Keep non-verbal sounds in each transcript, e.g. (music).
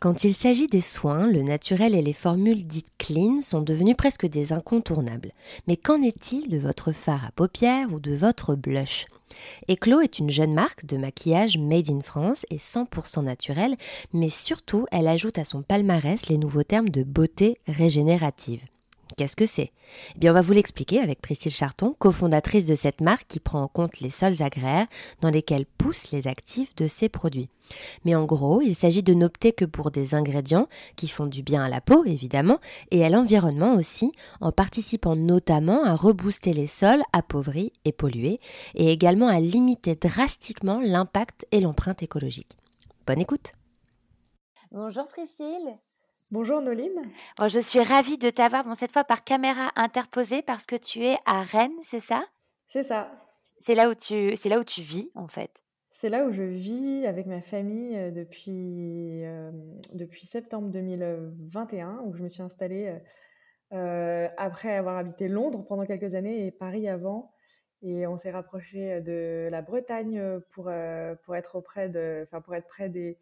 Quand il s'agit des soins, le naturel et les formules dites clean sont devenus presque des incontournables. Mais qu'en est-il de votre fard à paupières ou de votre blush? Eclos est une jeune marque de maquillage made in France et 100% naturel, mais surtout elle ajoute à son palmarès les nouveaux termes de beauté régénérative. Qu'est-ce que c'est eh bien, on va vous l'expliquer avec Priscille Charton, cofondatrice de cette marque qui prend en compte les sols agraires dans lesquels poussent les actifs de ses produits. Mais en gros, il s'agit de n'opter que pour des ingrédients qui font du bien à la peau, évidemment, et à l'environnement aussi, en participant notamment à rebooster les sols appauvris et pollués, et également à limiter drastiquement l'impact et l'empreinte écologique. Bonne écoute Bonjour Priscille Bonjour Noline. je suis ravie de t'avoir, bon, cette fois par caméra interposée parce que tu es à Rennes, c'est ça? C'est ça. C'est là, où tu, c'est là où tu vis en fait. C'est là où je vis avec ma famille euh, depuis, euh, depuis septembre 2021, où je me suis installée euh, après avoir habité Londres pendant quelques années et Paris avant. Et on s'est rapproché de la Bretagne pour, pour, être, auprès de, pour être près des,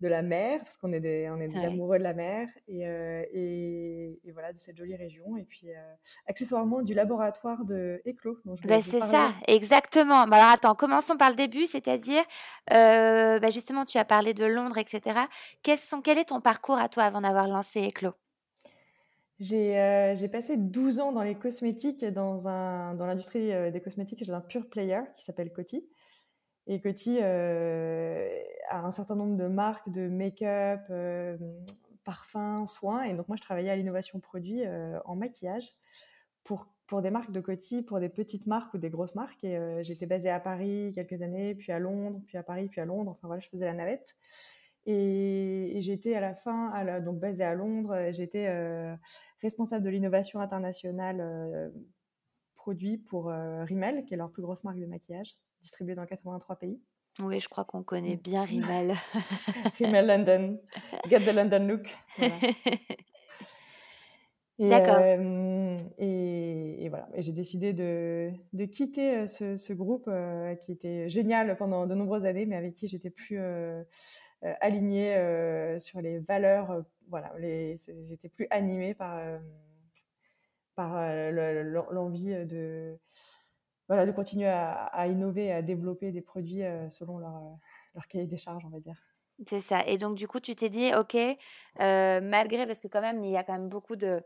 de la mer, parce qu'on est des, on est des amoureux de la mer, et, euh, et, voilà, de cette jolie région. Et puis, euh, accessoirement, du laboratoire de Éclos. Bah, c'est ça, exactement. Bah, alors, attends, commençons par le début, c'est-à-dire, euh, bah, justement, tu as parlé de Londres, etc. Quels sont, quel est ton parcours à toi avant d'avoir lancé Éclos j'ai passé 12 ans dans les cosmétiques, dans, un, dans l'industrie des cosmétiques chez un pure player qui s'appelle Coty. Et Coty euh, a un certain nombre de marques de make-up, euh, parfums, soins. Et donc, moi, je travaillais à l'innovation produit euh, en maquillage pour, pour des marques de Coty, pour des petites marques ou des grosses marques. Et j'étais basée à Paris quelques années, puis à Londres, puis à Paris, puis à Londres. Enfin, voilà, je faisais la navette. Et, j'étais à la fin, donc basée à Londres, j'étais responsable de l'innovation internationale produit pour Rimmel, qui est leur plus grosse marque de maquillage distribué dans 83 pays. Oui, je crois qu'on connaît bien Rimmel. (laughs) Rimmel London. Get the London look. (laughs) D'accord. Euh, et, voilà. Et j'ai décidé de, de quitter euh, ce, ce groupe euh, qui était génial pendant de nombreuses années, mais avec qui j'étais plus alignée sur les valeurs. voilà, j'étais plus animée par, par l'envie de voilà, de continuer à, innover, à développer des produits euh, selon leur, euh, leur, cahier des charges, on va dire. C'est ça. Et donc, du coup, tu t'es dit, OK, euh, malgré, parce que quand même, il y a quand même beaucoup de,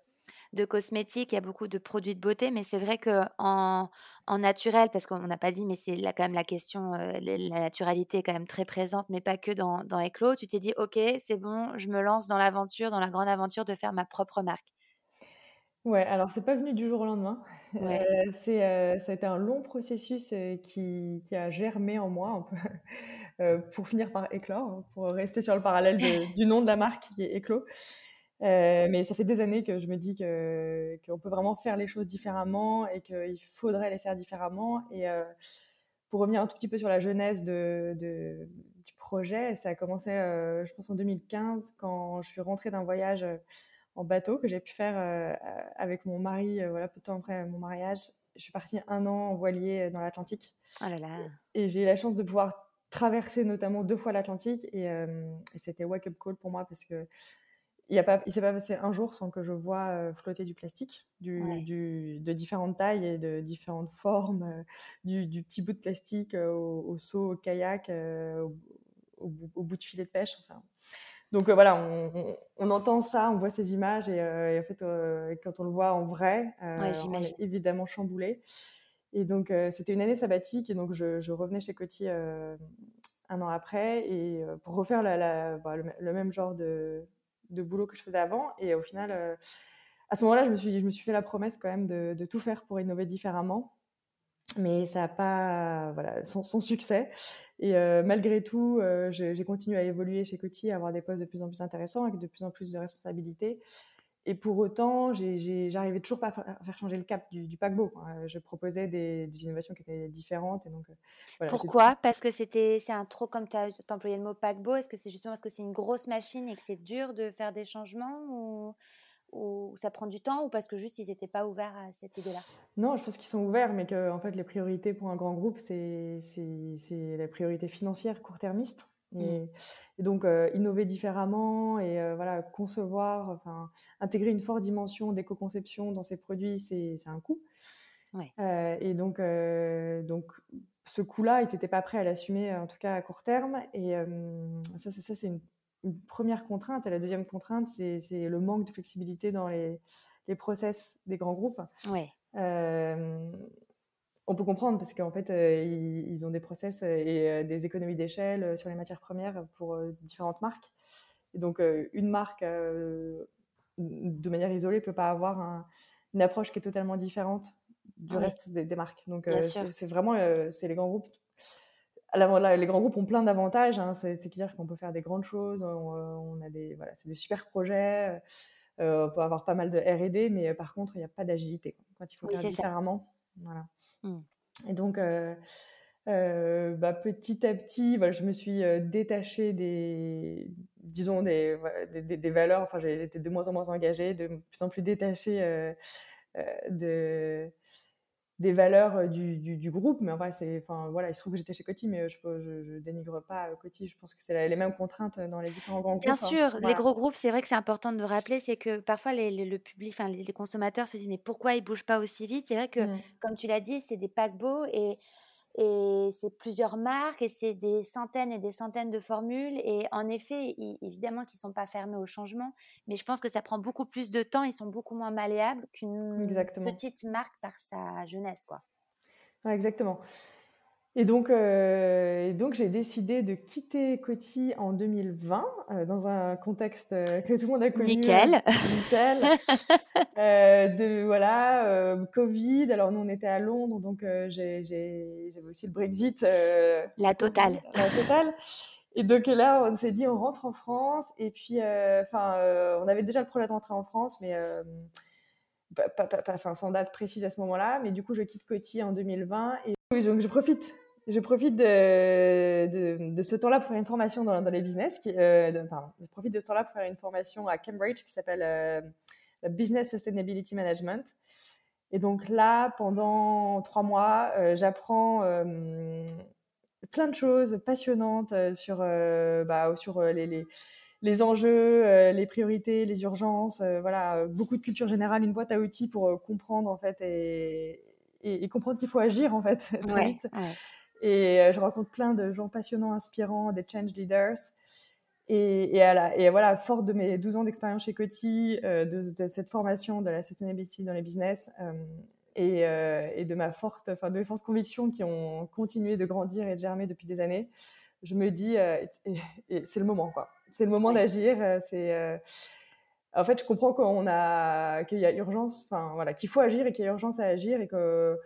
de cosmétiques, il y a beaucoup de produits de beauté, mais c'est vrai que en, en, naturel, parce qu'on n'a pas dit, mais c'est quand même la question, la naturalité est quand même très présente, mais pas que dans, dans Eclos. Tu t'es dit, ok, c'est bon, je me lance dans l'aventure, dans la grande aventure de faire ma propre marque. Ouais, alors c'est pas venu du jour au lendemain. (laughs) Euh, c'est, euh, ça a été un long processus euh, qui, qui a germé en moi un peu, (laughs) pour finir par éclore, hein, pour rester sur le parallèle (laughs) du nom de la marque qui est Éclos. mais ça fait des années que je me dis que, qu'on peut vraiment faire les choses différemment et qu'il faudrait les faire différemment. Et pour revenir un tout petit peu sur la genèse de, de- du projet, ça a commencé, je pense, en 2015 quand je suis rentrée d'un voyage en bateau que j'ai pu faire euh, avec mon mari, euh, voilà, peu de temps après mon mariage. Je suis partie un an en voilier euh, dans l'Atlantique. Oh là là. Et j'ai eu la chance de pouvoir traverser notamment deux fois l'Atlantique et, c'était wake-up call pour moi parce que il ne s'est pas passé un jour sans que je vois flotter du plastique, du, de différentes tailles et de différentes formes, du, petit bout de plastique au, au seau, au kayak, au, au, bout de filet de pêche. Enfin, donc euh, voilà, on, entend ça, on voit ces images et, euh, en fait, euh, quand on le voit en vrai, on est évidemment chamboulé. Et donc c'était une année sabbatique et donc je, revenais chez Coty un an après, et pour refaire la, bah, le, même genre de, de, boulot que je faisais avant. Et au final, à ce moment-là, je, me suis, je me suis fait la promesse quand même de, de tout faire pour innover différemment. Mais ça n'a pas voilà, son, succès. Et malgré tout, j'ai continué à évoluer chez Coty, à avoir des postes de plus en plus intéressants, avec de plus en plus de responsabilités. Et pour autant, j'arrivais toujours pas à faire changer le cap du, paquebot. Je proposais des, innovations qui étaient différentes. Et donc, euh, Pourquoi? Parce que c'est un trop, comme tu as employé le mot paquebot, est-ce que c'est justement parce que c'est une grosse machine et que c'est dur de faire des changements ou ça prend du temps ou parce que juste ils n'étaient pas ouverts à cette idée-là? Non, je pense qu'ils sont ouverts, mais que en fait, les priorités pour un grand groupe, c'est la priorité financière court-termiste. Mmh. Et, donc, euh, innover différemment et euh, voilà, concevoir, enfin, intégrer une forte dimension d'éco-conception dans ces produits, c'est un coût. Euh, et donc, donc, ce coût-là, ils n'étaient pas prêts à l'assumer, en tout cas à court terme. Et ça, ça c'est une, première contrainte. Et la deuxième contrainte, c'est le manque de flexibilité dans les, les process des grands groupes. Ouais on peut comprendre parce qu'en fait, euh, ils, ont des process euh, et euh, des économies d'échelle sur les matières premières pour différentes marques. Et donc, une marque, de manière isolée, ne peut pas avoir une approche qui est totalement différente du reste des, marques. Donc, c'est vraiment c'est les grands groupes. Les grands groupes ont plein d'avantages. Hein. c'est clair qu'on peut faire des grandes choses. On, a des, voilà, c'est des super projets. on peut avoir pas mal de R&D, mais par contre, il n'y a pas d'agilité quand il faut faire différemment. Voilà. Mmh. Et donc, euh, euh, bah, petit à petit, voilà, je me suis euh, détachée des, disons, des, des, des, valeurs. Enfin, j'ai été de moins en moins engagée, de plus en plus détachée de, des valeurs du, du, groupe. Mais enfin, c'est, enfin, voilà, il se trouve que j'étais chez Coty, mais je ne dénigre pas Coty. Je pense que c'est les mêmes contraintes dans les différents grands groupes. Bien hein. sûr, les gros groupes, c'est vrai que c'est important de rappeler, c'est que parfois les, le public, enfin, les, consommateurs se disent mais pourquoi ils bougent pas aussi vite? C'est vrai que, mmh. comme tu l'as dit, c'est des paquebots et et c'est plusieurs marques et c'est des centaines et des centaines de formules. Et en effet, évidemment qu'ils ne sont pas fermés au changement, mais je pense que ça prend beaucoup plus de temps. Ils sont beaucoup moins malléables qu'une petite marque par sa jeunesse. Quoi. exactement. Et donc, euh, donc j'ai décidé de quitter Coty en 2020 euh, dans un contexte euh, que tout le monde a connu. Nickel. nickel. (laughs) de voilà, Covid. Alors nous on était à Londres, donc j'avais aussi le Brexit. la totale. La totale. Et donc là, on s'est dit, on rentre en France. Et puis, enfin, on avait déjà le projet de rentrer en France, mais pas, pas, sans date précise à ce moment-là. Mais du coup, je quitte Coty en 2020 et donc je profite. Je profite de, de, ce temps-là pour faire une formation dans, dans les business. Qui, euh, pardon, je profite de ce temps-là pour faire une formation à Cambridge qui s'appelle euh, Business Sustainability Management. Et donc là, pendant trois mois, euh, j'apprends plein de choses passionnantes sur, bah, sur les, les, les, enjeux, les priorités, les urgences. voilà, beaucoup de culture générale, une boîte à outils pour comprendre en fait et, et, comprendre qu'il faut agir en fait (laughs) très vite. Et euh, je rencontre plein de gens passionnants, inspirants, des change leaders. Et, et, et voilà, fort de mes 12 ans d'expérience chez Coty, euh, de, cette formation de la sustainability dans les business euh, et, et, de ma forte, enfin de mes fortes convictions qui ont continué de grandir et de germer depuis des années, je me dis, c'est le moment quoi. C'est le moment d'agir. C'est en fait, je comprends qu'on a qu'il y a urgence, enfin voilà, qu'il faut agir et qu'il y a urgence à agir et que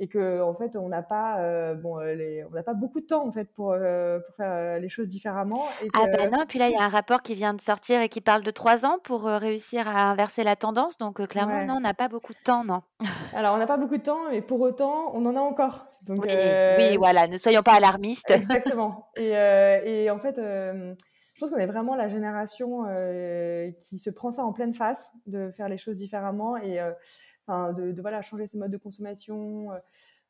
et que en fait on n'a pas euh, bon euh, les, on n'a pas beaucoup de temps en fait pour euh, pour faire les choses différemment. Ah ben non, puis là il y a un rapport qui vient de sortir et qui parle de trois ans pour réussir à inverser la tendance. Donc clairement non, on n'a pas beaucoup de temps, non. (laughs) Alors on n'a pas beaucoup de temps, mais pour autant on en a encore. Donc, oui, oui, voilà, ne soyons pas alarmistes. Exactement. (laughs) Et, et en fait je pense qu'on est vraiment la génération qui se prend ça en pleine face, de faire les choses différemment et euh, de, voilà, changer ses modes de consommation,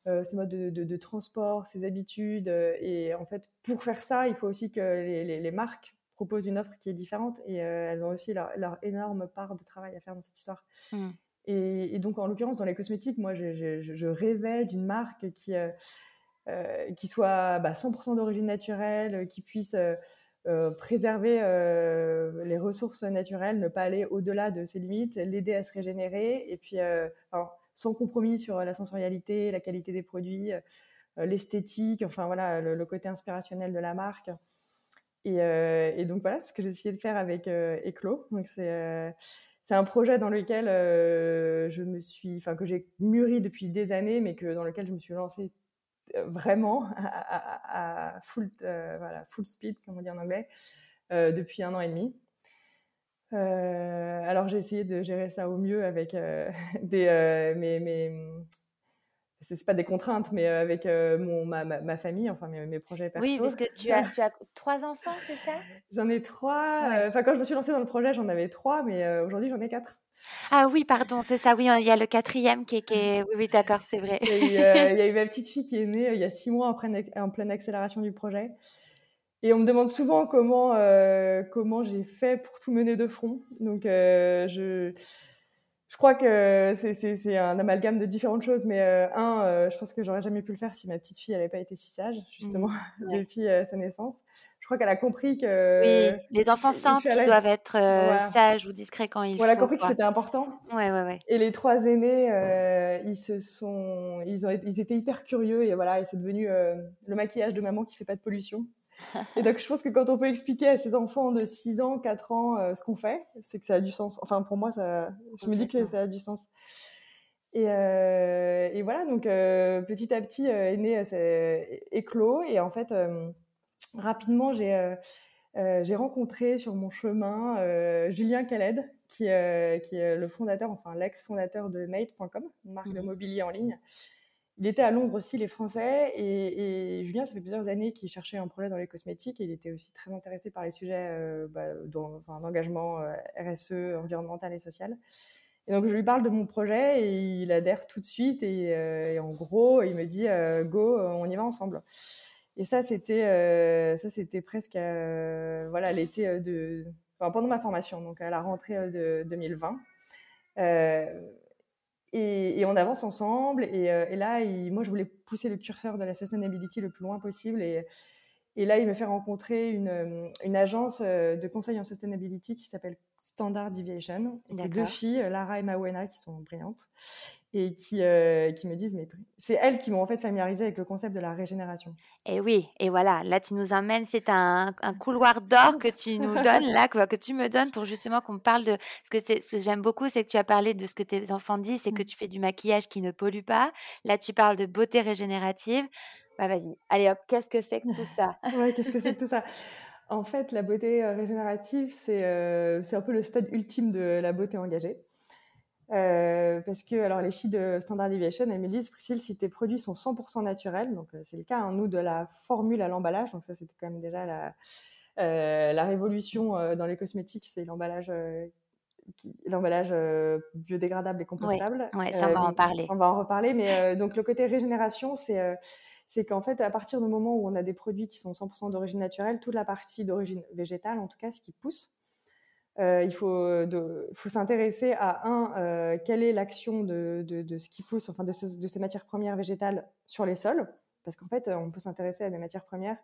euh, ses modes de, transport, ses habitudes. et en fait, pour faire ça, il faut aussi que les, marques proposent une offre qui est différente et elles ont aussi leur, énorme part de travail à faire dans cette histoire. Mmh. Et, donc, en l'occurrence, dans les cosmétiques, moi, je, rêvais d'une marque qui, qui soit bah, 100% d'origine naturelle, qui puisse euh, préserver euh, les ressources naturelles, ne pas aller au-delà de ses limites, l'aider à se régénérer, et puis euh, sans compromis sur la sensorialité, la qualité des produits, l'esthétique, enfin voilà, le, côté inspirationnel de la marque. Et, donc voilà, ce que j'ai essayé de faire avec Eclos. Donc c'est c'est un projet dans lequel je me suis, enfin que j'ai mûri depuis des années, mais que dans lequel je me suis lancée vraiment (laughs) à, full, voilà, full speed, comme on dit en anglais, depuis un an et demi. alors j'ai essayé de gérer ça au mieux avec (laughs) des, mes, mes, c'est pas des contraintes, mais avec mon, ma, ma, famille, enfin mes, mes, projets perso. Oui, parce que tu as, tu as trois enfants, c'est ça? J'en ai trois. Enfin, quand je me suis lancée dans le projet, j'en avais trois, mais aujourd'hui, j'en ai quatre. Ah oui, pardon, c'est ça. Oui, il y a le quatrième qui est. Qui est... Oui, oui d'accord, c'est vrai. Il y, a eu, il y, a eu (laughs) ma petite fille qui est née il y a six mois en pleine, en pleine accélération du projet. Et on me demande souvent comment, comment j'ai fait pour tout mener de front. Donc, je je crois que c'est un amalgame de différentes choses, mais euh, un, euh, je pense que j'aurais jamais pu le faire si ma petite fille n'avait pas été si sage, justement, mmh, (laughs) depuis euh, sa naissance. Je crois qu'elle a compris que. Oui, les enfants sentent qu'ils doivent être sages ou discrets quand ils. Voilà, a compris que c'était important. Ouais, ouais, ouais. Et les trois aînés, ils se sont, ils, ont, ils étaient hyper curieux et voilà, et c'est devenu le maquillage de maman qui fait pas de pollution. (laughs) Et donc, je pense que quand on peut expliquer à ses enfants de 6 ans, 4 ans euh, ce qu'on fait, c'est que ça a du sens. Enfin, pour moi, ça, je me dis que ça a du sens. Et, euh, et voilà, donc euh, petit à petit est né c'est éclos. Et en fait, rapidement, j'ai j'ai rencontré sur mon chemin Julien Khaled, qui, qui est le fondateur, enfin l'ex-fondateur de Mate.com, une marque de mmh mobilier en ligne il était à Londres aussi, les Français. Et, Julien, ça fait plusieurs années qu'il cherchait un projet dans les cosmétiques. Il était aussi très intéressé par les sujets euh, bah, d'engagement euh, RSE, environnemental et social. Et donc, je lui parle de mon projet et il adhère tout de suite. Et, euh, en gros, il me dit Go, on y va ensemble. Et ça, c'était ça c'était presque voilà l'été de. pendant ma formation, donc à la rentrée de 2020. Et, on avance ensemble. Et, euh, là, moi, je voulais pousser le curseur de la sustainability le plus loin possible. Et, là, il me fait rencontrer une, euh, une agence euh, de conseil en sustainability qui s'appelle Standard Deviation. C'est deux filles, Lara et Mawena, qui sont brillantes et qui, euh, qui me disent, mais c'est elles qui m'ont en fait familiarisé avec le concept de la régénération. Et oui, et voilà, là tu nous emmènes, c'est un, un, couloir d'or que tu nous (laughs) donnes, là, que, que tu me donnes pour justement qu'on parle de... Ce que, ce que j'aime beaucoup, c'est que tu as parlé de ce que tes enfants disent, c'est que mmh. tu fais du maquillage qui ne pollue pas. Là, tu parles de beauté régénérative. Bah vas-y, allez hop, qu'est-ce que c'est que tout ça? Ouais, qu'est-ce que c'est que tout ça? (laughs) En fait, la beauté euh, régénérative, c'est euh, un peu le stade ultime de la beauté engagée. Euh, parce que alors les filles de Standard Deviation, elles me disent, Priscille, si tes produits sont 100% naturels, donc euh, c'est le cas, hein, nous, de la formule à l'emballage, donc ça c'était quand même déjà la, la révolution dans les cosmétiques, c'est l'emballage l'emballage biodégradable et compostable. Oui, ça on va en parler. On va en reparler, mais donc le côté régénération, c'est c'est qu'en fait, à partir du moment où on a des produits qui sont 100% d'origine naturelle, toute la partie d'origine végétale, en tout cas, ce qui pousse, euh, il faut, faut s'intéresser à un, euh, quelle est l'action de, de, ce qui pousse, enfin de ces, de ces, matières premières végétales sur les sols, parce qu'en fait, on peut s'intéresser à des matières premières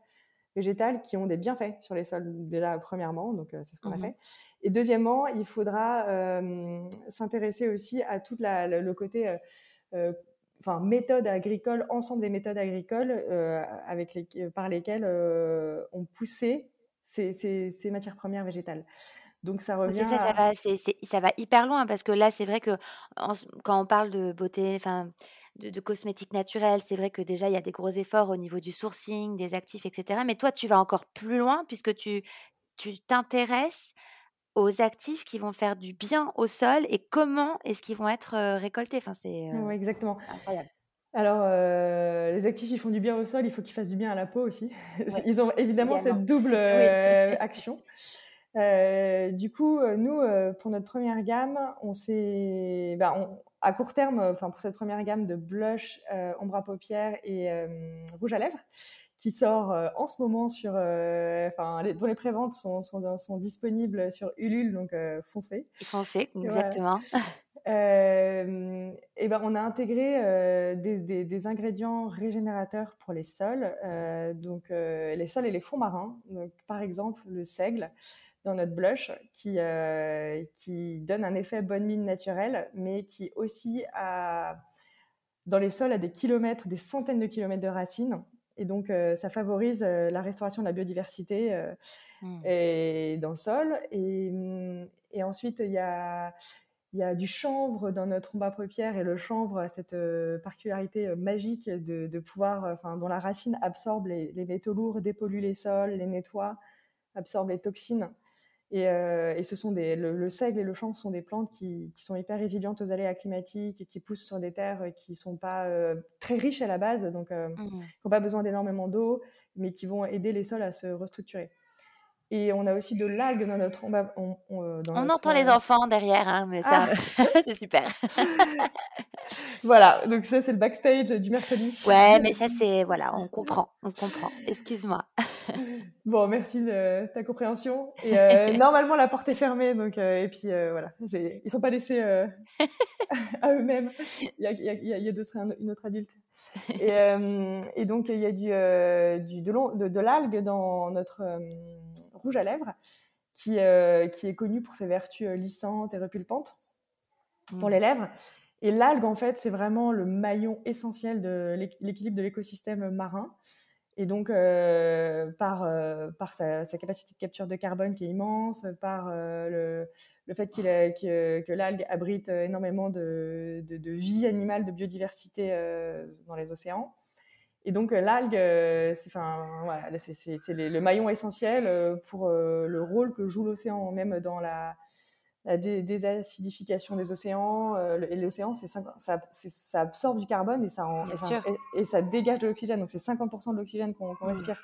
végétales qui ont des bienfaits sur les sols déjà premièrement, donc euh, c'est ce qu'on a mmh fait. Et deuxièmement, il faudra s'intéresser aussi à tout le côté, enfin méthode agricole, ensemble des méthodes agricoles avec les, par lesquelles on poussait ces, ces, ces matières premières végétales. Donc ça revient. ça, ça, va, ça va hyper loin parce que là, c'est vrai que quand on parle de beauté, enfin, de, cosmétiques naturels, c'est vrai que déjà, il y a des gros efforts au niveau du sourcing, des actifs, etc. Mais toi, tu vas encore plus loin puisque tu tu t'intéresses aux actifs qui vont faire du bien au sol et comment est-ce qu'ils vont être récoltés? Enfin, c'est exactement. incroyable. Alors, les actifs, ils font du bien au sol, il faut qu'ils fassent du bien à la peau aussi. (laughs) Ils ont évidemment cette double (laughs) (laughs) action. Euh, du coup, euh, nous, euh, pour notre première gamme, on s'est, bah, à court terme, enfin pour cette première gamme de blush, ombre à paupières et rouge à lèvres, qui sort en ce moment sur, enfin, dont les préventes sont, sont, sont, disponibles sur Ulule, donc foncez. Foncez, exactement. (laughs) et ben, on a intégré des, des, des, ingrédients régénérateurs pour les sols, donc les sols et les fonds marins. Donc, par exemple, le seigle dans notre blush qui, euh, qui donne un effet bonne mine naturelle, mais qui aussi a dans les sols à des kilomètres, des centaines de kilomètres de racines. Et donc, ça favorise la restauration de la biodiversité mmh. et dans le sol. Et, mmh, et ensuite, il y a, il y a du chanvre dans notre trombe à paupières et le chanvre a cette particularité magique de, pouvoir, dont la racine absorbe les, les, métaux lourds, dépollue les sols, les nettoie, absorbe les toxines. Euh, et, ce sont des, le, seigle et le chanvre sont des plantes qui, sont hyper résilientes aux aléas climatiques et qui poussent sur des terres qui ne sont pas euh, très riches à la base, donc euh, mmh. qui n'ont pas besoin d'énormément d'eau, mais qui vont aider les sols à se restructurer. Et on a aussi de l'algue dans notre. On, on, on entend les enfants derrière, hein, mais ça, ah. (laughs) c'est super. (laughs) voilà, donc ça, c'est le backstage du mercredi. Ouais, mais ça, c'est. Voilà, on comprend. On comprend. Excuse-moi. (laughs) bon, merci de ta compréhension. Et euh, normalement, la porte est fermée, donc. Euh, et puis, euh, voilà. Ils sont pas laissés à eux-mêmes. Il y a, il y a, il y a d'autres, une autre adulte. Et, et, donc, il y a du, du de, de, de l'algue dans notre rouge à lèvres, qui, euh, qui est connu pour ses vertus euh, lissantes et repulpantes pour mmh. les lèvres. Et l'algue, en fait, c'est vraiment le maillon essentiel de l'équilibre de l'écosystème marin. Et donc, euh, par, par sa, capacité de capture de carbone qui est immense, par le, le, fait qu'il que, que l'algue abrite énormément de, de, de, vie animale, de biodiversité dans les océans, et donc euh, l'algue, euh, c'est le maillon essentiel euh, pour le rôle que joue l'océan, même dans la, désacidification des océans. et l'océan, ça, ça, absorbe du carbone et ça, et, ça dégage de l'oxygène. Donc c'est 50% de l'oxygène qu'on mmh. respire.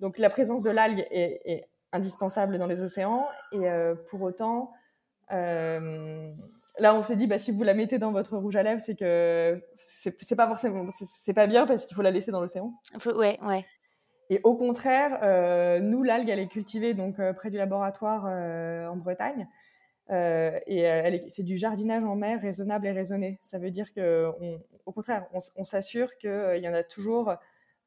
Donc la présence de l'algue est, indispensable dans les océans. Et pour autant, là, on se dit, bah, si vous la mettez dans votre rouge à lèvres, c'est que c'est pas forcément, c'est pas bien parce qu'il faut la laisser dans l'océan. Ouais, ouais. Et au contraire, euh, nous, l'algue, elle est cultivée donc euh, près du laboratoire euh, en Bretagne. et c'est du jardinage en mer raisonnable et raisonné. Ça veut dire que, au contraire, on, on s'assure qu'il y en a toujours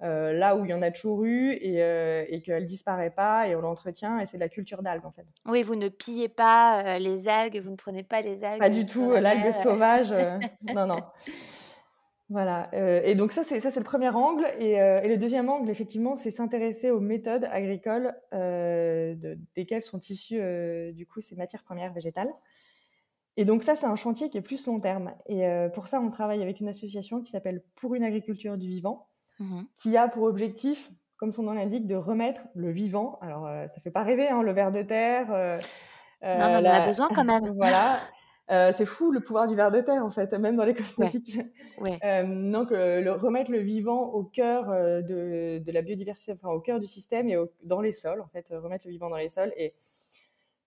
euh, là où il y en a toujours eu et, euh, et qu'elle disparaît pas et on l'entretient et c'est de la culture d'algues en fait. Oui, vous ne pillez pas euh, les algues, vous ne prenez pas les algues. Pas du tout, l'algue sauvage, (laughs) non, non. Voilà, et donc ça c'est ça c'est le premier angle et, et, le deuxième angle effectivement c'est s'intéresser aux méthodes agricoles de, desquelles sont issues du coup ces matières premières végétales. Et donc ça c'est un chantier qui est plus long terme et pour ça on travaille avec une association qui s'appelle Pour une agriculture du vivant Mmh qui a pour objectif, comme son nom l'indique, de remettre le vivant. Alors, euh, ça fait pas rêver, hein, le ver de terre. Euh, non, mais on en a besoin quand même. (laughs) voilà. Euh, c'est fou le pouvoir du ver de terre en fait, même dans les cosmétiques. (laughs) Ouais. donc le, remettre le vivant au cœur de, de, la biodiversité, enfin au cœur du système et dans les sols en fait, remettre le vivant dans les sols et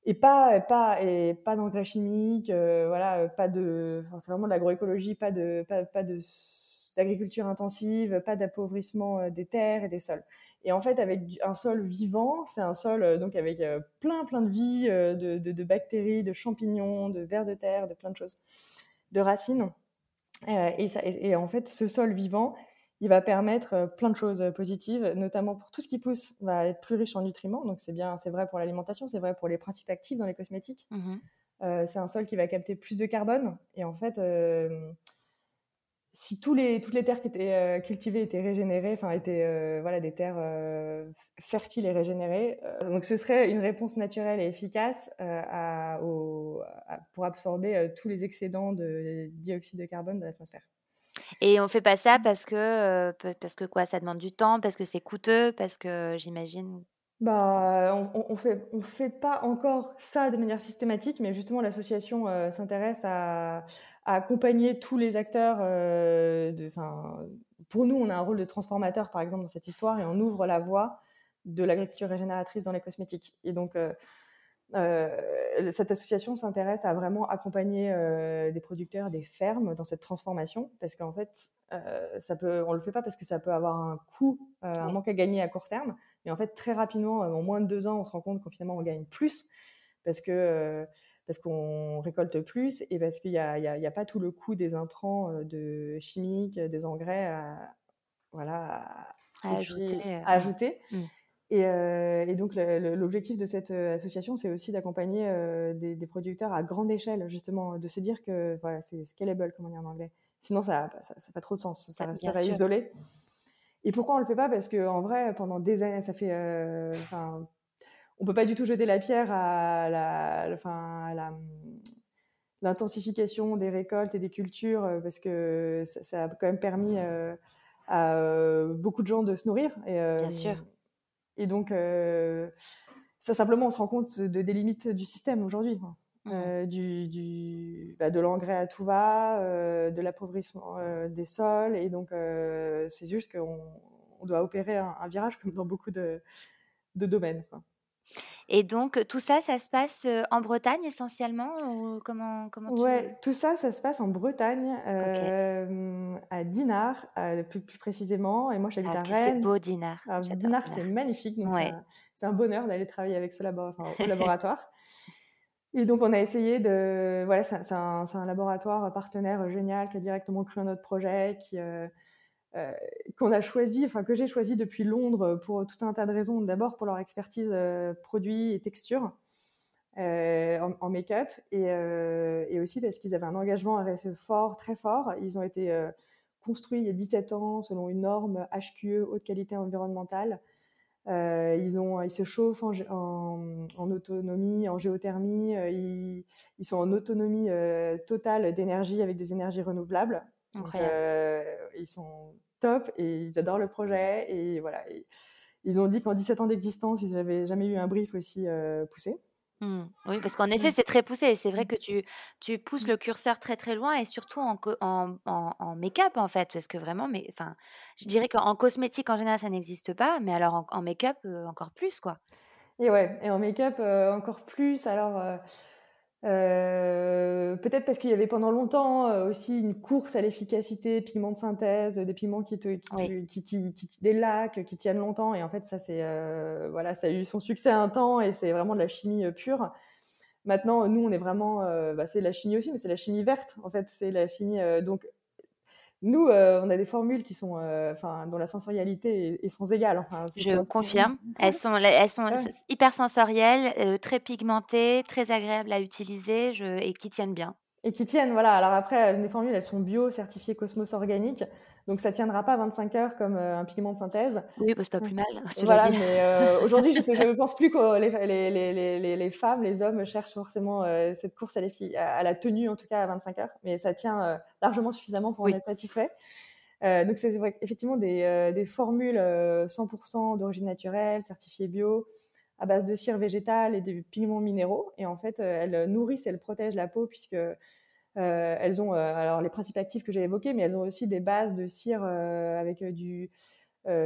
et pas pas et pas d'engrais chimiques, voilà, pas de, c'est vraiment de l'agroécologie, pas de pas, pas de d'agriculture intensive, pas d'appauvrissement euh, des terres et des sols. Et en fait, avec un sol vivant, c'est un sol euh, donc avec euh, plein plein de vie, de, de, bactéries, de champignons, de vers de terre, de plein de choses, de racines. et, ça, et, en fait, ce sol vivant, il va permettre plein de choses positives, notamment pour tout ce qui pousse, va être plus riche en nutriments. Donc c'est bien, c'est vrai pour l'alimentation, c'est vrai pour les principes actifs dans les cosmétiques. Mmh c'est un sol qui va capter plus de carbone. Et en fait, si tous les, toutes les terres qui étaient euh, cultivées étaient régénérées, enfin étaient euh, voilà des terres euh, fertiles et régénérées, donc ce serait une réponse naturelle et efficace à, pour absorber tous les excédents de dioxyde de carbone de l'atmosphère. Et on fait pas ça parce que parce que quoi, ça demande du temps, parce que c'est coûteux, parce que j'imagine? Bah, on, on, fait on fait pas encore ça de manière systématique, mais justement l'association s'intéresse à accompagner tous les acteurs. Euh, de, pour nous, on a un rôle de transformateur, par exemple, dans cette histoire, et on ouvre la voie de l'agriculture régénératrice dans les cosmétiques. Et donc, euh, euh, cette association s'intéresse à vraiment accompagner des producteurs, des fermes dans cette transformation, parce qu'en fait, ça peut, on le fait pas parce que ça peut avoir un coût, un manque à gagner à court terme, mais en fait, très rapidement, en moins de deux ans, on se rend compte qu'en finalement, on gagne plus, parce que parce qu'on récolte plus et parce qu'il n'y a, a, a, pas tout le coût des intrants euh, de chimiques, des engrais à, voilà, à, ajouter. Euh, ajouter. Mmh. Et, euh, et, donc l'objectif de cette association, c'est aussi d'accompagner des, des, producteurs à grande échelle, justement, de se dire que voilà, c'est scalable, comme on dit en anglais, Sinon, ça n'a ça, ça pas trop de sens. Ça, resterait isolé. Et pourquoi on le fait pas? Parce qu'en vrai, pendant des années, ça fait. Euh, on peut pas du tout jeter la pierre à la, enfin, à la l'intensification des récoltes et des cultures euh, parce que ça, a quand même permis euh, à beaucoup de gens de se nourrir. Et, Bien sûr. Et donc, ça simplement, on se rend compte de, des limites du système aujourd'hui. Mmh. du, du bah, de l'engrais à tout va, de l'appauvrissement des sols. Et donc, c'est juste qu'on on doit opérer un, virage comme dans beaucoup de, de domaines. Quoi. Et donc, tout ça, ça se passe en Bretagne essentiellement ou comment, comment tu... Ouais, tout ça, ça se passe en Bretagne, à Dinard, plus, plus, précisément. Et moi, j'habite ah, à Rennes. C'est beau, Dinard. Dinard, c'est magnifique. C'est un, bonheur d'aller travailler avec ce au (laughs) laboratoire. Et donc, on a essayé de. Voilà, c'est un, un, laboratoire partenaire génial qui a directement cru en notre projet, qui, euh, qu'on a choisi, enfin que j'ai choisi depuis Londres pour tout un tas de raisons. D'abord pour leur expertise euh, produits et texture euh, en, make-up et, aussi parce qu'ils avaient un engagement RSE fort, très fort. Ils ont été construits il y a 17 ans selon une norme HQE, haute qualité environnementale. ils, se chauffent en, autonomie, en géothermie. ils, sont en autonomie totale d'énergie avec des énergies renouvelables. Incroyable. ils sont top et ils adorent le projet. Et voilà. ils ont dit qu'en 17 ans d'existence, ils n'avaient jamais eu un brief aussi poussé. Mmh. Oui, parce qu'en effet, c'est très poussé. C'est vrai que tu, tu pousses le curseur très très loin et surtout en, en, en, make-up en fait. Parce que vraiment, mais, enfin, je dirais qu'en cosmétique en général, ça n'existe pas. Mais alors en, make-up, encore plus quoi. Et ouais, et en make-up, encore plus. Alors. Euh, peut-être parce qu'il y avait pendant longtemps euh, aussi une course à l'efficacité, pigments de synthèse, des pigments qui, te, qui, qui, qui, des lacs qui tiennent longtemps. Et en fait, ça c'est euh, voilà, ça a eu son succès un temps et c'est vraiment de la chimie pure. Maintenant, nous, on est vraiment, bah, c'est la chimie aussi, mais c'est la chimie verte. En fait, c'est la chimie. donc, nous, euh, on a des formules qui sont, euh, enfin, dont la sensorialité est, sans égale. Enfin, je confirme. Elles sont, elles sont hyper sensorielles, euh, très pigmentées, très agréables à utiliser je... et qui tiennent bien. Et qui tiennent, voilà. Alors après, les formules, elles sont bio, certifiées Cosmos organiques. Donc ça tiendra pas 25 heures comme euh, un pigment de synthèse. Oui, bah, c'est pas plus mal. Voilà, mais euh, aujourd'hui, je (laughs) ne pense plus que les, les, les, les, femmes, les hommes cherchent forcément euh, cette course à, à, la tenue, en tout cas à 25 heures. Mais ça tient largement suffisamment pour en être satisfait. donc c'est effectivement des, des formules 100% d'origine naturelle, certifiées bio, à base de cire végétale et de pigments minéraux. Et en fait, elles nourrissent et elles protègent la peau puisque euh, elles ont euh, alors les principes actifs que j'ai évoqués, mais elles ont aussi des bases de cire euh, avec du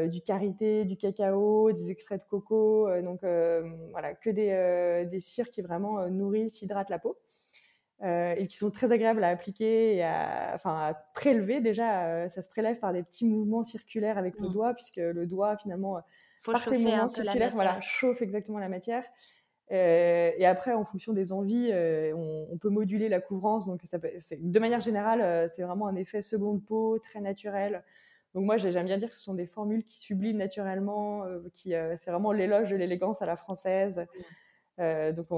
du karité, du cacao, des extraits de coco, donc voilà que des, des cires qui vraiment nourrissent, hydratent la peau. et qui sont très agréables à appliquer et à, enfin, à prélever. Déjà, ça se prélève par des petits mouvements circulaires avec le mmh. doigt, puisque le doigt, finalement, Faut par ces mouvements circulaires, voilà, chauffe exactement la matière. Euh, et après, en fonction des envies, euh, on, peut moduler la couvrance. Donc, ça de manière générale, euh, c'est vraiment un effet seconde peau très naturel. Donc, moi, j'aime bien dire que ce sont des formules qui subliment naturellement, qui c'est vraiment l'éloge de l'élégance à la française. donc,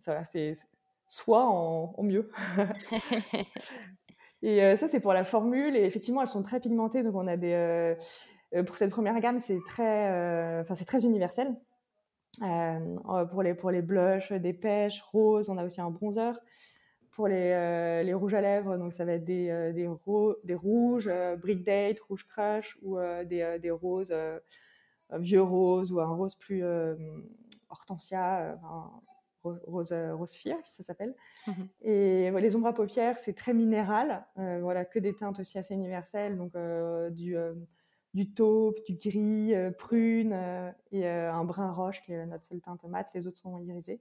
ça, c'est soit en, mieux. (laughs) et ça, c'est pour la formule. Et effectivement, elles sont très pigmentées. Donc, on a des pour cette première gamme, c'est très, enfin, c'est très universel. Euh, pour, les, pour les blushs, des pêches, roses, on a aussi un bronzer. Pour les, euh, les rouges à lèvres, donc ça va être des, euh, des, des rouges, brick date, rouge crush, ou des, des, roses, vieux roses, ou un rose plus hortensia, rose, rose fire, ça s'appelle. Mmh Et les ombres à paupières, c'est très minéral. voilà, que des teintes aussi assez universelles, donc du du taupe, du gris, euh, prune euh, et euh, un brun roche qui est notre seule teinte mate. Les autres sont irisés.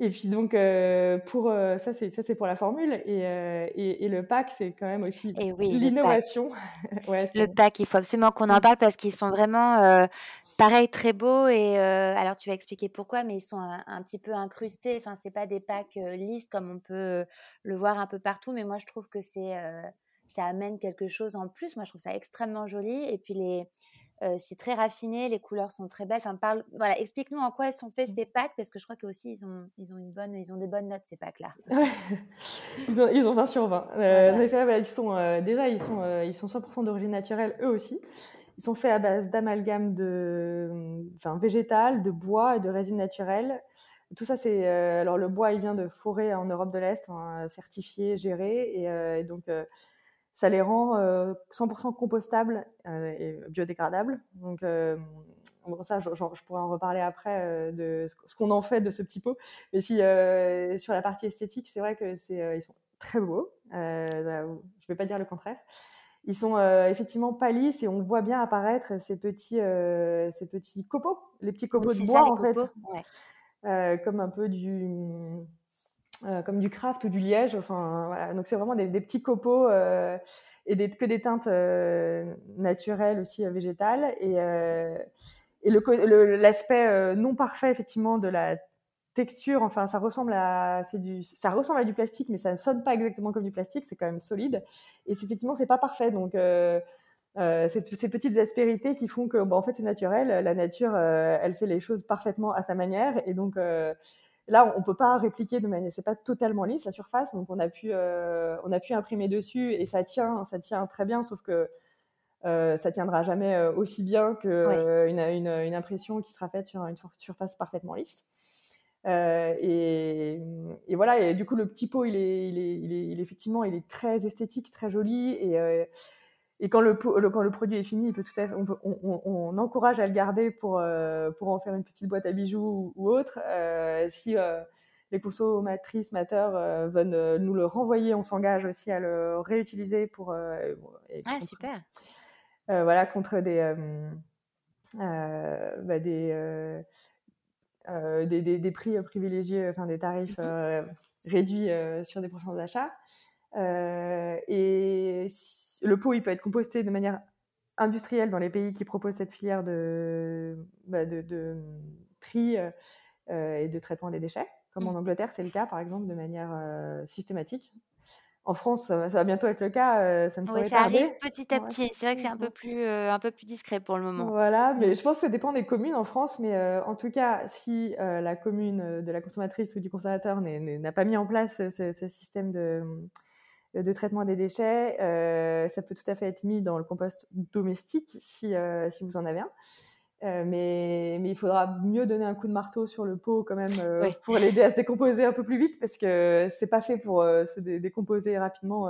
Et puis donc pour ça c'est ça c'est pour la formule et, et, le pack c'est quand même aussi l'innovation. (laughs) le, pack, il faut absolument qu'on en parle parce qu'ils sont vraiment pareil très beaux et alors tu vas expliquer pourquoi mais ils sont un, petit peu incrustés. Enfin c'est pas des packs lisses comme on peut le voir un peu partout mais moi je trouve que c'est ça amène quelque chose en plus. Moi, je trouve ça extrêmement joli. Et puis, les, c'est très raffiné, les couleurs sont très belles. Enfin, parle, voilà, explique-nous en quoi sont faits ces packs, parce que je crois qu'aussi ils ont, ils ont une bonne, ils ont des bonnes notes ces packs-là. (laughs) ils, ont, ils ont 20 sur 20. En effet, ils sont déjà ils sont, ils sont 100% d'origine naturelle eux aussi. Ils sont faits à base d'amalgame de, enfin, végétal, de bois et de résine naturelle. Tout ça, c'est alors le bois, il vient de forêts en Europe de l'Est, hein, certifié, géré, et, et donc ça les rend 100% compostables et biodégradables. Donc, ça, je, pourrais en reparler après de ce qu'on en fait de ce petit pot. Mais si sur la partie esthétique, c'est vrai que c'est, ils sont très beaux. je ne vais pas dire le contraire. Ils sont effectivement pas lisses et on voit bien apparaître ces petits, ces petits copeaux, les petits copeaux de bois en fait, comme un peu du euh, comme du craft ou du liège. Enfin, voilà. Donc c'est vraiment des, petits copeaux euh, et des, que des teintes euh, naturelles aussi végétales. Et, et l'aspect non parfait effectivement de la texture, enfin ça ressemble à du ça ressemble à du plastique, mais ça ne sonne pas exactement comme du plastique. C'est quand même solide. Et effectivement c'est pas parfait. Donc euh, ces, petites aspérités qui font que bon, en fait c'est naturel. La nature, elle fait les choses parfaitement à sa manière, et donc Là, on peut pas répliquer de manière, c'est pas totalement lisse la surface, donc on a pu, euh, on a pu imprimer dessus et ça tient, ça tient très bien, sauf que euh, ça tiendra jamais euh, aussi bien qu'une une, impression qui sera faite sur une surface parfaitement lisse. Et, voilà, et du coup le petit pot, il est, il est, il est, effectivement, il est très esthétique, très joli et et quand le, quand le produit est fini, il peut tout à fait, on, encourage à le garder pour, euh, pour en faire une petite boîte à bijoux ou, autre. Euh, si euh, les consommatrices, mateurs veulent nous le renvoyer, on s'engage aussi à le réutiliser pour. ah, super! voilà, contre des. Bah, des, des, des, prix privilégiés, enfin des tarifs mmh réduits sur des prochains achats. Et le pot, il peut être composté de manière industrielle dans les pays qui proposent cette filière de, bah, de, tri euh, et de traitement des déchets, comme en mmh. Angleterre, c'est le cas, par exemple, de manière euh, systématique. En France, ça va bientôt être le cas. Euh, ça ne oui, ça arrive petit à petit. C'est vrai que c'est un peu plus, un peu plus discret pour le moment. Voilà, mais mmh. je pense que ça dépend des communes en France. Mais en tout cas, si la commune de la consommatrice ou du consommateur n'a pas mis en place ce système de de traitement des déchets. Euh, ça peut tout à fait être mis dans le compost domestique si, euh, si vous en avez un. Euh, mais, mais, il faudra mieux donner un coup de marteau sur le pot quand même pour l'aider à se décomposer un peu plus vite parce que c'est pas fait pour se décomposer rapidement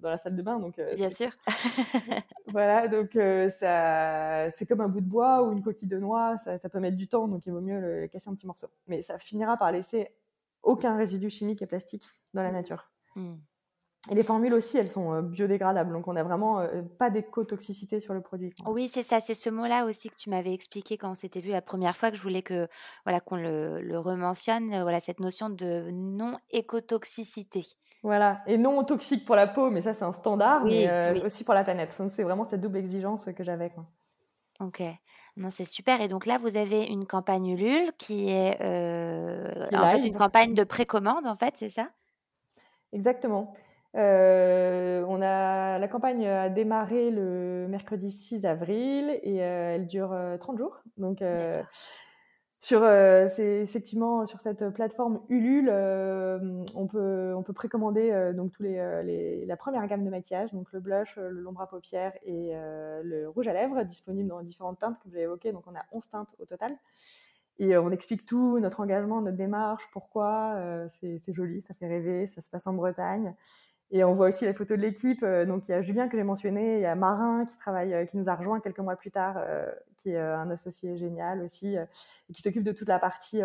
dans la salle de bain. Donc, Bien sûr. (laughs) voilà, donc ça, c'est comme un bout de bois ou une coquille de noix, ça, ça, peut mettre du temps, donc il vaut mieux le casser en petits morceaux. Mais ça finira par laisser aucun résidu chimique et plastique dans la nature. Mmh. Et les formules aussi, elles sont biodégradables, donc on n'a vraiment pas d'éco-toxicité sur le produit. Oui, c'est ça, c'est ce mot-là aussi que tu m'avais expliqué quand on s'était vu la première fois que je voulais que voilà qu'on le, le rementionne, voilà cette notion de non écotoxicité. Voilà, et non toxique pour la peau, mais ça c'est un standard, mais aussi pour la planète. c'est vraiment cette double exigence que j'avais. Ok, non c'est super. Et donc là vous avez une campagne Ulule qui est en fait une campagne de précommande en fait, c'est ça? Exactement. Euh, on a, la campagne a démarré le mercredi 6 avril et euh, elle dure 30 euh, jours. Donc, sur, c'est effectivement sur cette plateforme Ulule, on peut, on peut précommander donc tous les, la première gamme de maquillage, donc le blush, l'ombre à paupières et le rouge à lèvres, disponible dans différentes teintes comme je l'ai évoqué. Donc, on a 11 teintes au total. Et on explique tout, notre engagement, notre démarche, pourquoi. c'est joli, ça fait rêver, ça se passe en Bretagne. Et on voit aussi les photos de l'équipe. Euh, donc il y a Julien que j'ai mentionné, il y a Marin qui travaille, euh, qui nous a rejoint quelques mois plus tard, euh, qui est un associé génial aussi, et qui s'occupe de toute la partie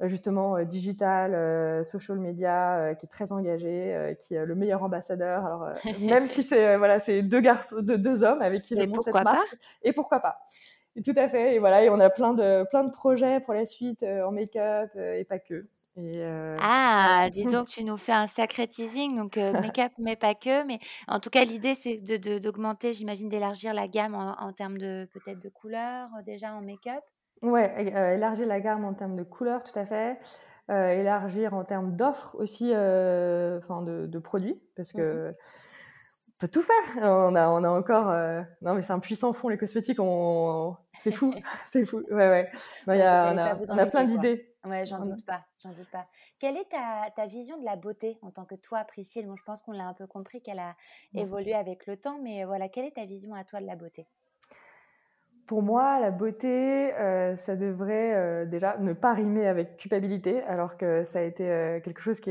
justement digital, social media, qui est très engagé, qui est le meilleur ambassadeur. Alors (laughs) même si c'est voilà, c'est deux garçons, deux, deux hommes avec qui il monte cette marque. Et pourquoi pas? Et Tout à fait. Et voilà, et on a plein de plein de projets pour la suite en make-up et pas que. Euh, ah, dis donc, tu nous fais un sacré teasing, donc euh, (laughs) make-up, mais pas que. Mais en tout cas, l'idée, c'est d'augmenter, j'imagine, d'élargir la gamme en, termes de peut-être de couleurs euh, déjà en make-up? Ouais, élargir la gamme en termes de couleurs, tout à fait. élargir en termes d'offres aussi, enfin de, produits, parce mmh que peut tout faire. On a, on a encore. Euh, non, mais c'est un puissant fond, les cosmétiques. On... C'est fou. (laughs) c'est fou. Ouais, ouais. Non, y a, on, a, on a plein d'idées. Ouais, j'en doute pas. J'en doute pas. Quelle est ta, ta, vision de la beauté en tant que toi, Priscille? Bon, je pense qu'on l'a un peu compris qu'elle a évolué avec le temps, mais voilà, quelle est ta vision à toi de la beauté? Pour moi, la beauté, euh, ça devrait euh, déjà ne pas rimer avec culpabilité, alors que ça a été quelque chose qui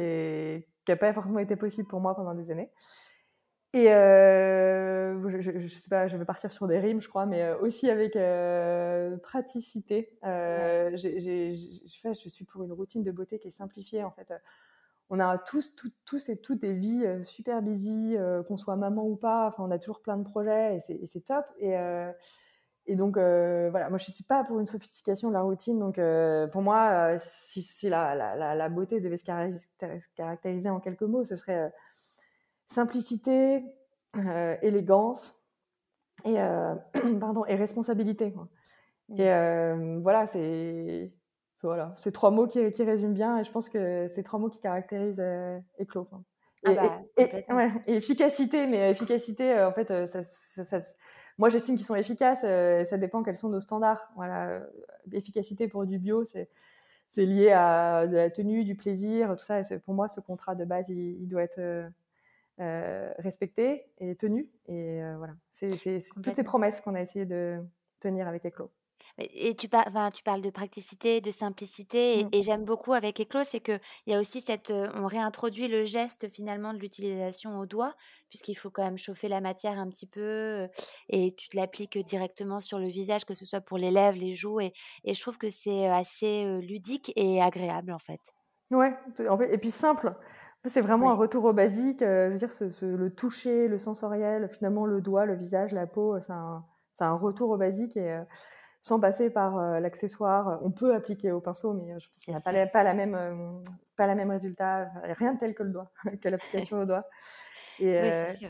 n'a pas forcément été possible pour moi pendant des années. Et euh, je, je, sais pas, je vais partir sur des rimes, je crois, mais euh, aussi avec euh, praticité. Euh, je suis pour une routine de beauté qui est simplifiée. En fait, on a tous, tous et toutes des vies super busy, qu'on soit maman ou pas. Enfin, on a toujours plein de projets et c'est top. Et, et donc, voilà, moi, je suis pas pour une sophistication de la routine. Donc, pour moi, si, si la, la, la, beauté devait se caractériser en quelques mots, ce serait simplicité, euh, élégance et, euh, (clears throat) pardon, et responsabilité. Et euh, voilà, c'est voilà, ces trois mots qui, qui, résument bien et je pense que c'est trois mots qui caractérisent Eclos. Ah bah, et, et, efficacité, mais efficacité, en fait, ça, ça, moi j'estime qu'ils sont efficaces, ça dépend quels sont nos standards. Voilà, efficacité pour du bio, c'est c'est lié à de la tenue, du plaisir, tout ça. pour moi, ce contrat de base, il doit être euh, respecté et tenu. Et euh, voilà, c'est toutes ces promesses qu'on a essayé de tenir avec Eclos. Et tu, par, enfin, tu parles de praticité, de simplicité, et, mmh. j'aime beaucoup avec Eclos, c'est qu'il y a aussi cette, euh, on réintroduit le geste finalement de l'utilisation au doigt, puisqu'il faut quand même chauffer la matière un petit peu, et tu te l'appliques directement sur le visage, que ce soit pour les lèvres, les joues, et, et je trouve que c'est assez ludique et agréable en fait. Ouais, et puis simple. C'est vraiment un retour au basique. Euh, je veux dire, ce, le toucher, le sensoriel, finalement le doigt, le visage, la peau, c'est un, un, retour au basique et euh, sans passer par euh, l'accessoire. On peut appliquer au pinceau, mais je pense qu'il n'y a pas, la, pas, la même, pas la même résultat. Rien de tel que le doigt, (laughs) que l'application au doigt. Et, oui, sûr.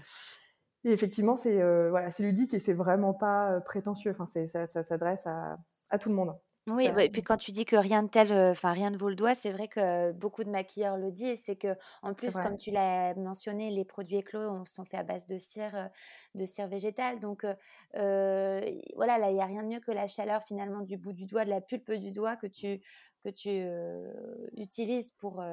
et effectivement, c'est voilà, c'est ludique et c'est vraiment pas prétentieux. Enfin, ça, ça s'adresse à, à tout le monde. Oui, et puis quand tu dis que rien de tel, enfin rien ne vaut le doigt, c'est vrai que beaucoup de maquilleurs le disent. C'est que en plus, comme tu l'as mentionné, les produits éclos sont faits à base de cire, de cire végétale. Donc voilà, là, il n'y a rien de mieux que la chaleur finalement du bout du doigt, de la pulpe du doigt que tu que tu utilises pour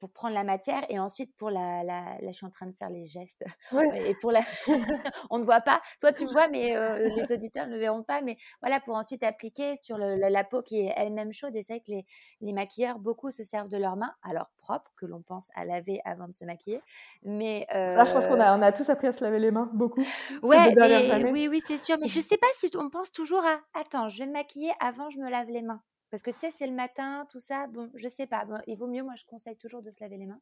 pour prendre la matière et ensuite pour la, la, là je suis en train de faire les gestes (laughs) et pour la (laughs) on ne voit pas. Toi tu me vois mais euh, (laughs) les auditeurs ne le verront pas mais voilà pour ensuite appliquer sur le, la, peau qui est elle-même chaude et c'est vrai que les, les, maquilleurs beaucoup se servent de leurs mains alors propres que l'on pense à laver avant de se maquiller mais euh... je pense qu'on a, on a tous appris à se laver les mains beaucoup ouais oui oui c'est sûr mais je sais pas si on pense toujours à attends je vais me maquiller avant je me lave les mains parce que tu sais, c'est le matin, tout ça. Bon, je sais pas. il vaut mieux, moi, je conseille toujours de se laver les mains.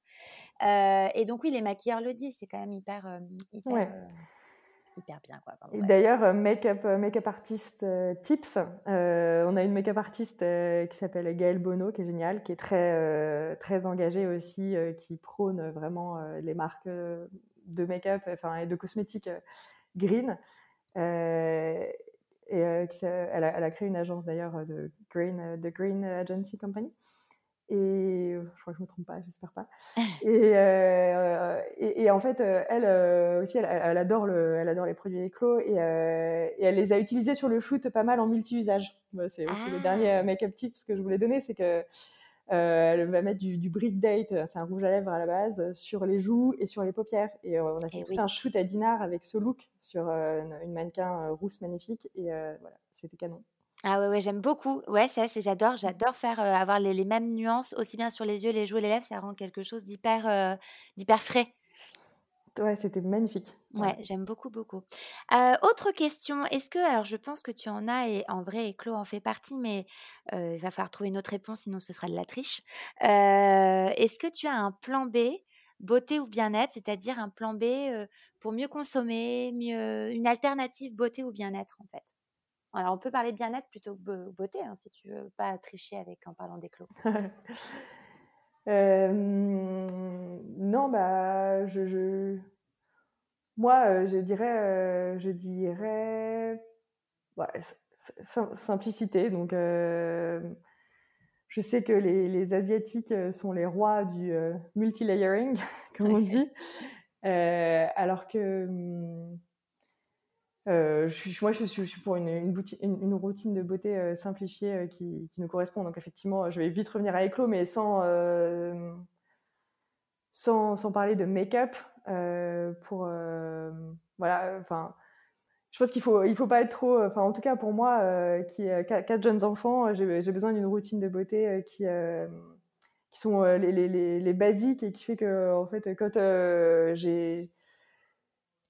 Euh, et donc, oui, les maquilleurs le disent. C'est quand même hyper, euh, hyper, euh, hyper, bien. Quoi. D'ailleurs, make-up make artist tips. on a une make-up artiste qui s'appelle Gaëlle Bono, qui est géniale, qui est très, très engagée aussi, qui prône vraiment les marques de make-up enfin, et de cosmétiques green. Et euh, elle, a, créé une agence d'ailleurs euh, de Green, euh, de Green Agency Company. Et je crois que je ne me trompe pas, j'espère pas. (laughs) Et, et, en fait, elle aussi, elle, adore le, elle adore les produits éclos et, et, elle les a utilisés sur le shoot pas mal en multi-usage. c'est aussi le dernier ah. make-up tip que je voulais donner, c'est que euh, elle va mettre du, du Brick Date, euh, c'est un rouge à lèvres à la base, euh, sur les joues et sur les paupières. Et on a fait tout un shoot à Dinard avec ce look sur une, mannequin rousse magnifique. Et voilà, c'était canon. Ah ouais, ouais j'aime beaucoup. Ouais, c'est j'adore, j'adore faire avoir les, les, mêmes nuances aussi bien sur les yeux, les joues et les lèvres. Ça rend quelque chose d'hyper, d'hyper frais. Ouais, c'était magnifique. Ouais, j'aime beaucoup, beaucoup. Euh, autre question, est-ce que, alors je pense que tu en as, et en vrai, Claude en fait partie, mais euh, il va falloir trouver une autre réponse, sinon ce sera de la triche. Euh, est-ce que tu as un plan B, beauté ou bien-être, c'est-à-dire un plan B pour mieux consommer, mieux, une alternative beauté ou bien-être en fait? Alors on peut parler de bien-être plutôt que beauté, hein, si tu veux pas tricher avec en parlant des clos. (laughs) Euh, non, bah, je, moi, euh, je dirais, euh, je dirais, simplicité. Donc, je sais que les, les, Asiatiques sont les rois du multi-layering, (laughs) comme on dit. alors que je moi, je suis, pour une, routine de beauté simplifiée qui, qui, nous correspond. Donc, effectivement, je vais vite revenir à Éclos, mais sans, sans, sans, parler de make-up. pour, voilà, je pense qu'il faut, il faut pas être trop. En tout cas, pour moi, qui quatre jeunes enfants, j'ai besoin d'une routine de beauté qui, qui sont les, les, les, basiques et qui fait que, en fait, quand j'ai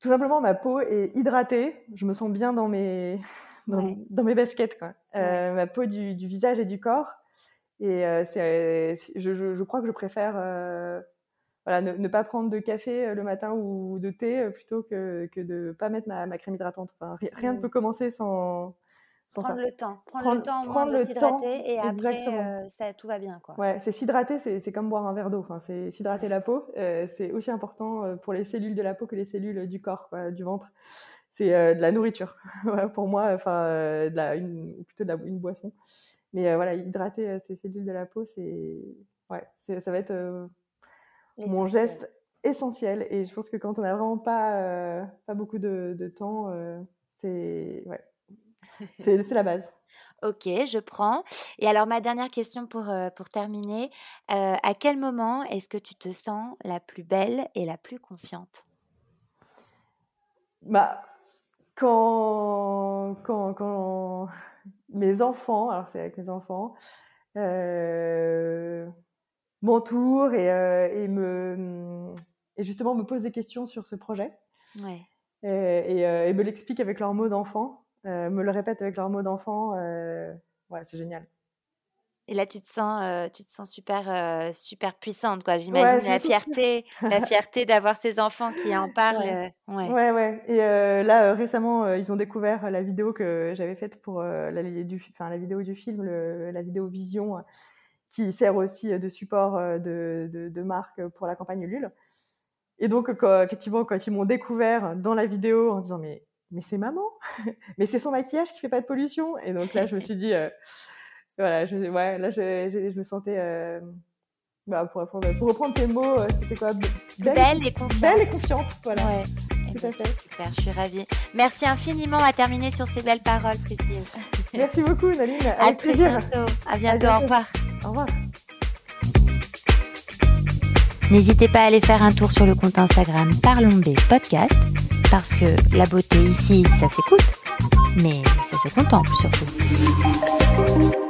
tout simplement ma peau est hydratée, je me sens bien dans mes (laughs) dans, mes baskets quoi. Euh, ma peau du, du, visage et du corps. Et euh, c'est je, je, je, crois que je préfère euh, voilà ne, ne, pas prendre de café le matin ou de thé plutôt que que de pas mettre ma, ma crème hydratante. Enfin, rien ne peut commencer sans prendre le temps, prendre, le temps, prendre de s'hydrater et après euh, ça, tout va bien quoi. Ouais, c'est s'hydrater, c'est comme boire un verre d'eau. Enfin, c'est s'hydrater la peau, euh, c'est aussi important euh, pour les cellules de la peau que les cellules du corps, quoi, du ventre. C'est de la nourriture (laughs) pour moi, enfin, une, plutôt de la, une boisson. Mais voilà, hydrater ces cellules de la peau, c'est ouais, ça va être mon geste essentiel. Et je pense que quand on n'a vraiment pas pas beaucoup de, de temps, c'est ouais, (laughs) c'est la base. Ok, je prends. Et alors, ma dernière question pour, euh, pour terminer. Euh, à quel moment est-ce que tu te sens la plus belle et la plus confiante? Bah, quand, quand, quand (laughs) mes enfants, alors c'est avec mes enfants, euh, m'entourent et, et, me, et justement me posent des questions sur ce projet. Ouais. Et, et, me l'expliquent avec leurs mots d'enfant. Euh, me le répètent avec leurs mots d'enfant. Euh, ouais, c'est génial. Et là, tu te sens, euh, tu te sens super, super puissante, quoi. J'imagine la fierté, la (laughs) fierté d'avoir ces enfants qui en (laughs) parlent. Ouais, ouais. ouais. Et là, récemment, ils ont découvert la vidéo que j'avais faite pour la, du, la vidéo du film, la vidéo Vision, qui sert aussi de support de, de, de, marque pour la campagne Ulule. Et donc, effectivement, quand ils m'ont découvert dans la vidéo en disant mais mais c'est maman, (laughs) mais c'est son maquillage qui fait pas de pollution. Et donc là, je me suis dit, euh, voilà, je, ouais, là, je, je, me sentais, euh, bah, pour, pour, reprendre tes mots, euh, c'était quoi? Belle, et confiante. Belle et confiante, voilà. Ouais. Tout à fait. Super, je suis ravie. Merci infiniment à terminer sur ces belles paroles, Priscille. (laughs) Merci beaucoup, Naline. Avec à plaisir. Bientôt. À bientôt. Au revoir. Au revoir. N'hésitez pas à aller faire un tour sur le compte Instagram Parlons B Podcast parce que la beauté ici, ça s'écoute, mais ça se contemple surtout.